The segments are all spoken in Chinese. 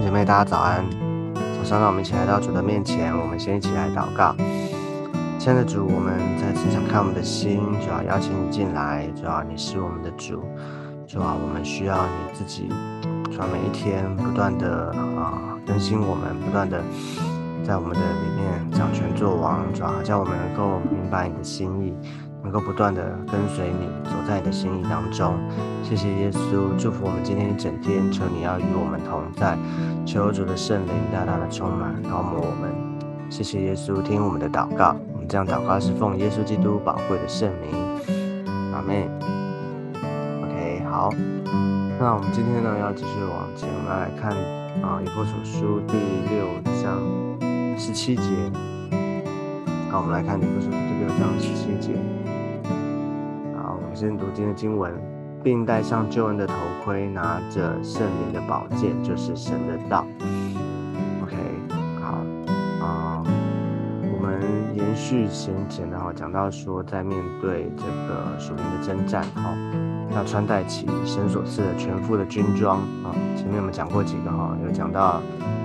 姐妹，大家早安！早上让我们一起来到主的面前，我们先一起来祷告。亲爱的主，我们再次想看我们的心，主要邀请你进来，主要你是我们的主，主要我们需要你自己，主要每一天不断的啊更新我们，不断的在我们的里面掌权作王，主要叫我们能够明白你的心意。能够不断的跟随你，走在你的心意当中。谢谢耶稣，祝福我们今天一整天。求你要与我们同在，求主的圣灵大大的充满，高摩我们。谢谢耶稣，听我们的祷告。我们这样祷告是奉耶稣基督宝贵的圣名。阿妹 OK，好。那我们今天呢要继续往前，我们来看啊以弗所书第六章十七节。好，我们来看以弗所书第六章十七节。先读经的经文，并戴上救恩的头盔，拿着圣灵的宝剑，就是神的道。OK，好啊，我们延续先前的哈，讲到说，在面对这个属灵的征战，哈，要穿戴起神所赐的全副的军装啊。前面我们讲过几个哈，有讲到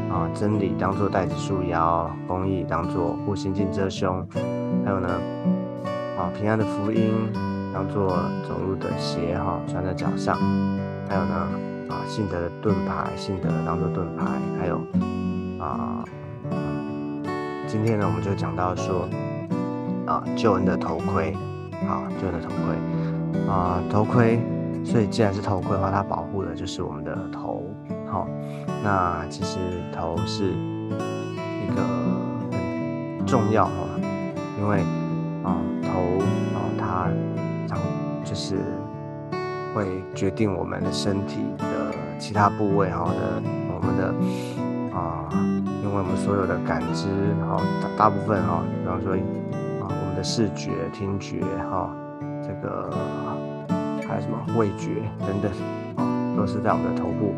啊，真理当做带子束腰，公义当做护心镜遮胸，还有呢，啊，平安的福音。当做走路的鞋哈，穿在脚上。还有呢，啊，信德的盾牌，信德当做盾牌。还有啊，今天呢，我们就讲到说，啊，救恩的头盔，好，救恩的头盔，啊，头盔。所以既然是头盔的话，它保护的就是我们的头，好。那其实头是一个很重要哈，因为啊，头啊，它。是会决定我们的身体的其他部位哈的我们的啊，因为我们所有的感知哈大大部分哈，比方说啊我们的视觉、听觉哈，这个还有什么味觉等等啊，都是在我们的头部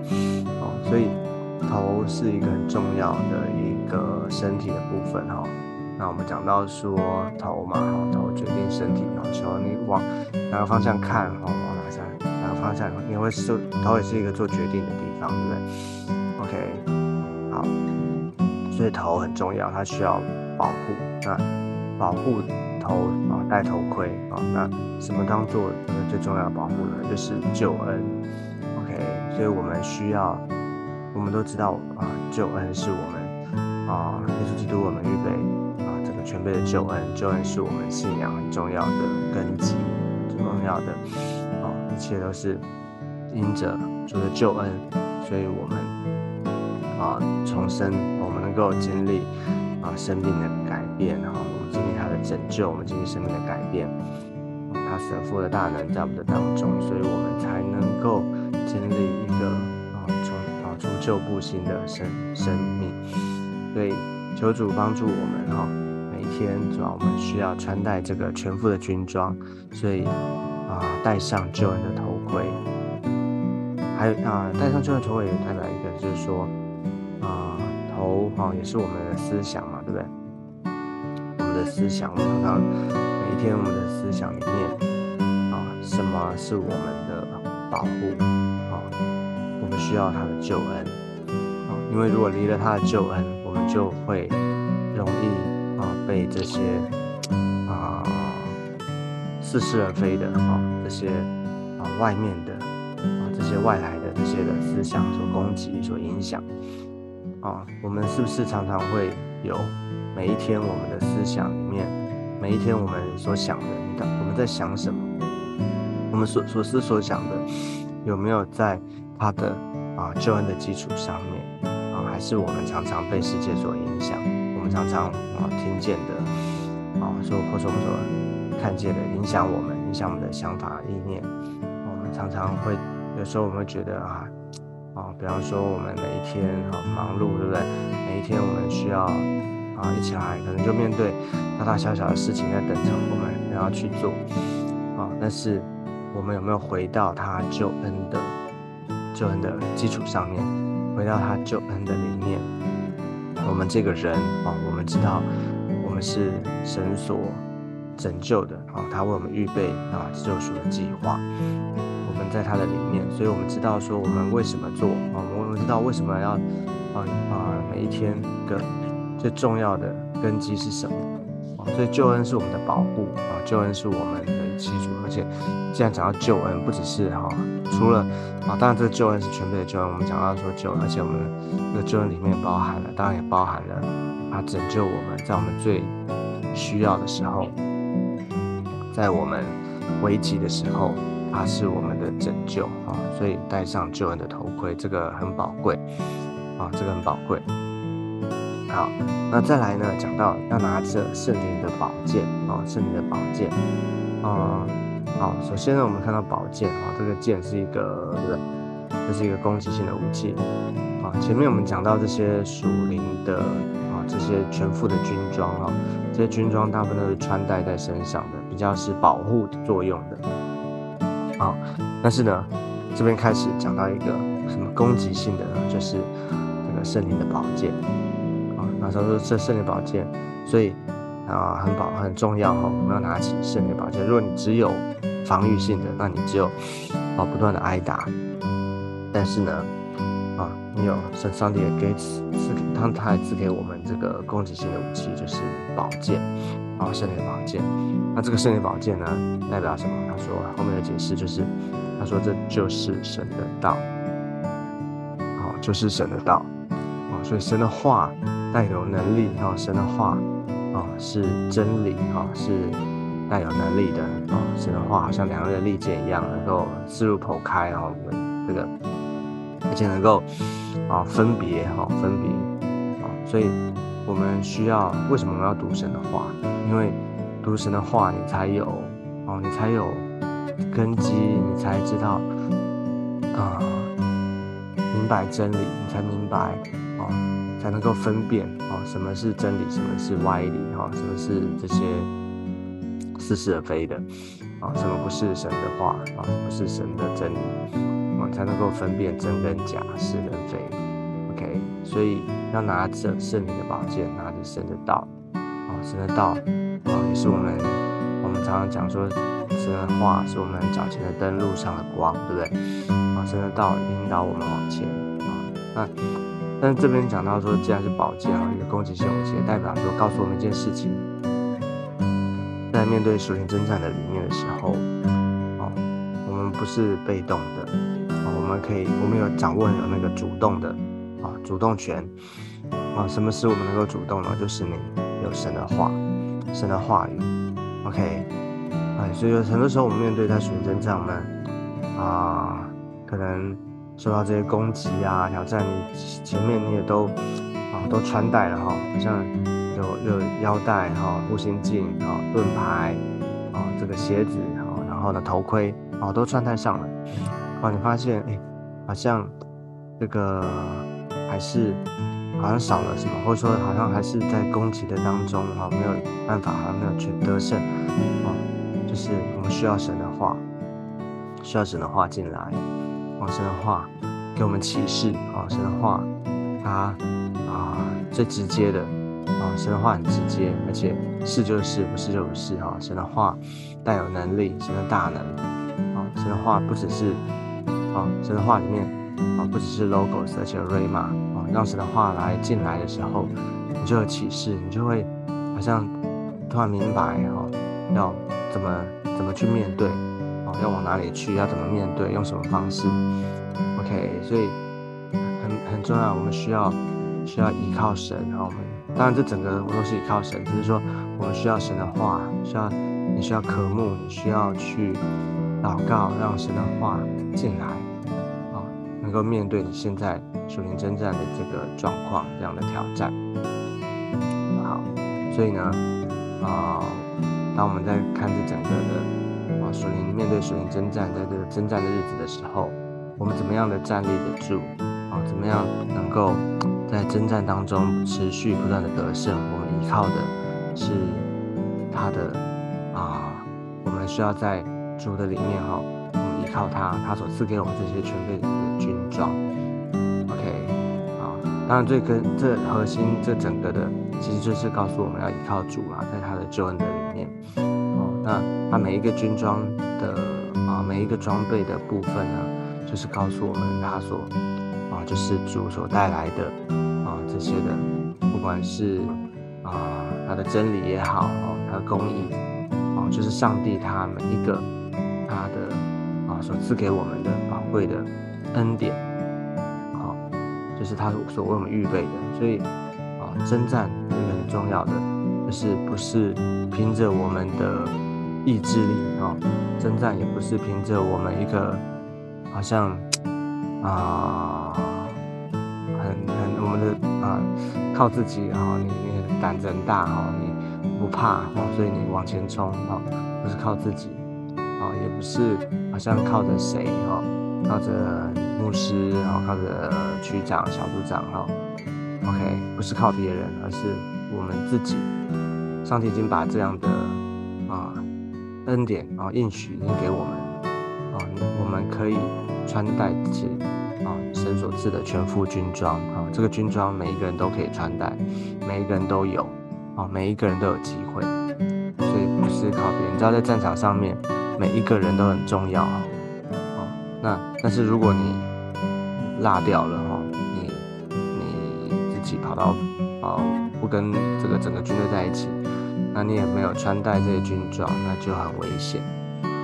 哦，所以头是一个很重要的一个身体的部分哈。那我们讲到说头嘛，哈，头决定身体，然后求你往哪个方向看，哈，往哪向哪个方向，你会是头也是一个做决定的地方，对不对？OK，好，所以头很重要，它需要保护。那保护头啊，戴头盔啊，那什么当做最重要的保护呢？就是救恩。OK，所以我们需要，我们都知道啊，救恩是我们啊，耶稣基督我们预备。全备的救恩，救恩是我们信仰很重要的根基，很重要的哦，一切都是因着主的救恩，所以我们啊重生，我们能够经历啊生命的改变，然后我们经历他的拯救，我们经历生命的改变，他神父的大能在我们的当中，所以我们才能够经历一个啊从啊重旧不新的生生命，所以求主帮助我们哈。天主要我们需要穿戴这个全副的军装，所以啊，戴上救恩的头盔，还有啊，戴上救恩头盔也代表一个，就是说啊，头哈也是我们的思想嘛，对不对？我们的思想，我们常常每一天我们的思想里面啊，什么是我们的保护啊？我们需要他的救恩啊，因为如果离了他的救恩，我们就会容易。被这些啊似是而非的啊这些啊外面的啊这些外来的这些的思想所攻击、所影响啊，我们是不是常常会有每一天我们的思想里面，每一天我们所想的，你我们在想什么？我们所所思所想的有没有在他的啊救恩的基础上面啊？还是我们常常被世界所影响？常常啊听见的啊，说或者我们说看见的，影响我们，影响我们的想法意念。我们常常会有时候我们会觉得啊啊，比方说我们每一天啊忙碌，对不对？每一天我们需要啊一起来，可能就面对大大小小的事情在等着我们，然后去做啊。但是我们有没有回到他救恩的救恩的基础上面，回到他救恩的里面？我们这个人啊，我们知道我们是神所拯救的啊，他为我们预备啊救赎的计划。我们在他的里面，所以我们知道说我们为什么做啊，我们知道为什么要啊啊每一天个最重要的根基是什么啊？所以救恩是我们的保护啊，救恩是我们的基础。而且既然讲到救恩，不只是哈，除了啊，当然这个救恩是全备的救恩。我们讲到说救，而且我们这个救恩里面包含了，当然也包含了啊拯救我们在我们最需要的时候，在我们危急的时候。它是我们的拯救啊，所以戴上救恩的头盔，这个很宝贵啊，这个很宝贵。好，那再来呢，讲到要拿着圣灵的宝剑啊，圣灵的宝剑啊，好，首先呢，我们看到宝剑啊，这个剑是一个，这是一个攻击性的武器啊。前面我们讲到这些属灵的啊，这些全副的军装啊，这些军装大部分都是穿戴在身上的，比较是保护作用的。好，但是呢，这边开始讲到一个什么攻击性的呢，就是这个圣灵的宝剑啊。那时候说这圣灵宝剑，所以啊很宝很重要哈，我们要拿起圣灵宝剑。如果你只有防御性的，那你只有啊不断的挨打。但是呢，啊你有圣上帝也给赐赐他，他还赐给我们这个攻击性的武器，就是宝剑啊圣灵宝剑。那这个圣灵宝剑呢，代表什么？他说后面的解释就是，他说这就是神的道，好，就是神的道，啊，所以神的话带有能力，哈，神的话啊是真理，哈，是带有能力的，啊，神的话好像两刃利剑一样，能够刺入剖开，哦，我们这个，而且能够啊分别，哈，分别，啊，所以我们需要为什么我们要读神的话？因为读神的话，你才有哦，你才有根基，你才知道啊，明白真理，你才明白哦，才能够分辨哦，什么是真理，什么是歪理，哈，什么是这些似是而非的啊，什么不是神的话啊，不是神的真理，啊，才能够分辨真跟假，是跟非。OK，所以要拿着圣灵的宝剑，拿着神的道，啊，神的道。啊，也是我们，我们常常讲说，神的话是我们脚前的灯，路上的光，对不对？啊，神的道引导我们往前啊。那，但是这边讲到说，既然是宝剑啊，一个攻击性武器，代表说告诉我们一件事情，在面对属灵征战的里面的时候，啊，我们不是被动的，哦，我们可以，我们有掌握有那个主动的，啊，主动权，啊，什么使我们能够主动呢？就是你有神的话。神的话语，OK，哎，所以说很多时候我们面对在水征战我们啊，可能受到这些攻击啊、挑战，你前面你也都啊都穿戴了哈，好像有有腰带哈、护心镜啊、盾牌啊、这个鞋子啊，然后呢头盔啊都穿戴上了，哦，你发现哎，好像这个还是。好像少了什么，或者说好像还是在攻击的当中哈，没有办法，好像没有去得胜啊。就是我们需要神的话，需要神的话进来，神的话给我们启示啊，神的话它啊最直接的啊，神的话很直接，而且是就是，不是就不是哈。神的话带有能力，神的大能啊，神的话不只是啊，神的话里面啊不只是 logos，而且 rama。让神的话来进来的时候，你就有启示，你就会好像突然明白哦，要怎么怎么去面对，要往哪里去，要怎么面对，用什么方式？OK，所以很很重要，我们需要需要依靠神，然后我们当然这整个我都是依靠神，只是说我们需要神的话，需要你需要渴慕，你需要去祷告，让神的话进来，啊，能够面对你现在。属灵征战的这个状况，这样的挑战，好，所以呢，啊，当我们在看这整个的属灵面对属灵征战，在这个征战的日子的时候，我们怎么样的站立得住啊？怎么样能够在征战当中持续不断的得胜？我们依靠的是他的啊，我们需要在主的里面哈，我们依靠他，他所赐给我们这些全备的军装。OK，啊当然，最根、这核心、这整个的，其实就是告诉我们要依靠主啊，在他的救恩的里面。那他每一个军装的啊，每一个装备的部分呢，就是告诉我们他所啊，就是主所带来的啊这些的，不管是啊他的真理也好，他的公义，啊就是上帝他每一个他的啊所赐给我们的宝贵的恩典，好，就是他所为我们预备的，所以啊征战是很重要的，就是不是凭着我们的意志力啊，征战也不是凭着我们一个好像。啊，很很我们的啊，靠自己哈，你你胆子很大哈，你不怕哦，所以你往前冲哈，不是靠自己啊，也不是好像靠着谁哈，靠着牧师哈，靠着区长、小组长哈，OK，不是靠别人，而是我们自己。上帝已经把这样的恩典啊应许已经给我们啊，我们可以。穿戴起啊神所赐的全副军装啊，这个军装每一个人都可以穿戴，每一个人都有啊，每一个人都有机会，所以不是靠别人。你知道在战场上面，每一个人都很重要啊。哦，那但是如果你落掉了哈，你你自己跑到哦不跟这个整个军队在一起，那你也没有穿戴这些军装，那就很危险。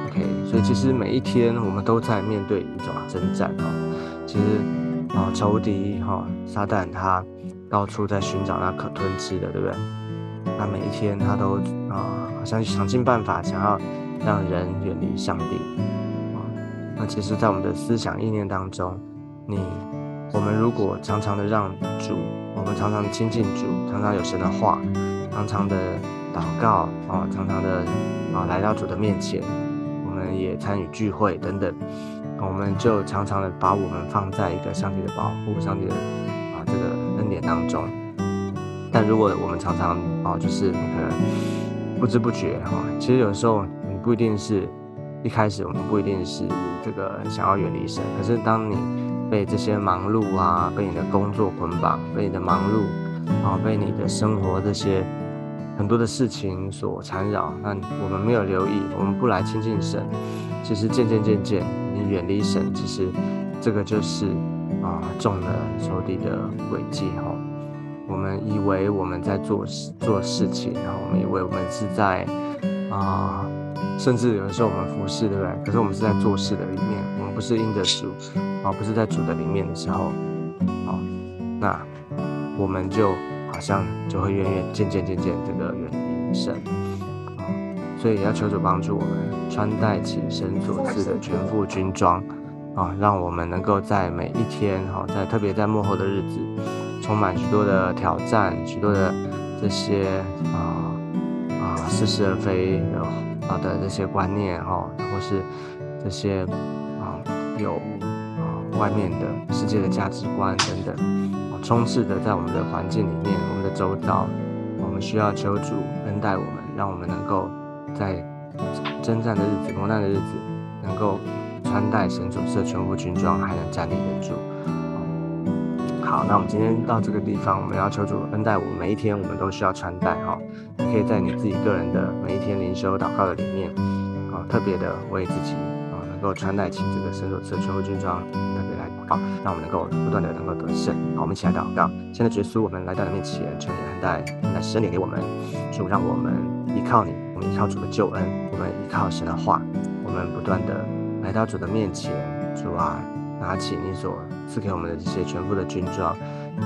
OK，所以其实每一天我们都在面对一种征战哦。其实啊，仇敌哈，撒旦他到处在寻找那可吞吃的，对不对？他每一天他都啊，好像想尽办法想要让人远离上帝啊。那其实，在我们的思想意念当中，你我们如果常常的让主，我们常常亲近主，常常有神的话，常常的祷告啊，常常的啊来到主的面前。我们也参与聚会等等，我们就常常的把我们放在一个上帝的保护、上帝的啊这个恩典当中。但如果我们常常啊，就是可能不知不觉哈，其实有时候你不一定是一开始我们不一定是这个想要远离神，可是当你被这些忙碌啊，被你的工作捆绑，被你的忙碌啊，被你的生活这些。很多的事情所缠绕，那我们没有留意，我们不来亲近神，其实渐渐渐渐，你远离神，其实这个就是啊中了仇敌的诡计哈。我们以为我们在做事做事情，然后我们以为我们是在啊，甚至有的时候我们服侍，对不对？可是我们是在做事的里面，我们不是因着主啊，不是在主的里面的时候，好，那我们就。好像就会越越渐渐渐渐这个远离神啊，所以要求主帮助我们穿戴起神所赐的全副军装啊，让我们能够在每一天哈，在特别在幕后的日子，充满许多的挑战，许多的这些啊啊似是而非的啊的这些观念哈，或是这些啊有啊外面的世界的价值观等等。充斥的在我们的环境里面，我们的周遭，我们需要求主恩待我们，让我们能够在征战的日子、磨难的日子，能够穿戴神所赐全部军装，还能站立得住。好，那我们今天到这个地方，我们要求主恩待我们，每一天我们都需要穿戴哈。你可以在你自己个人的每一天灵修祷告的里面，啊，特别的为自己啊，能够穿戴起这个神所赐全部军装。好，让我们能够不断的能够得胜。好，我们一起来祷告。现在，耶稣，我们来到你面前，求你恩待，恩待神，点给我们，主让我们依靠你，我们依靠主的救恩，我们依靠神的话，我们不断的来到主的面前。主啊，拿起你所赐给我们的这些全部的军装，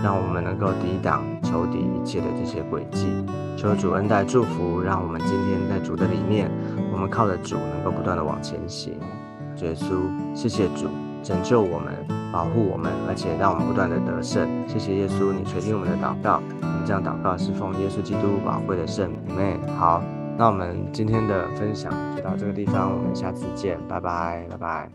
让我们能够抵挡仇敌一切的这些诡计。求主恩待祝福，让我们今天在主的里面，我们靠着主能够不断的往前行。耶稣，谢谢主。拯救我们，保护我们，而且让我们不断的得胜。谢谢耶稣，你垂听我们的祷告。你这样祷告是奉耶稣基督宝贵的圣名。好，那我们今天的分享就到这个地方，我们下次见，拜拜，拜拜。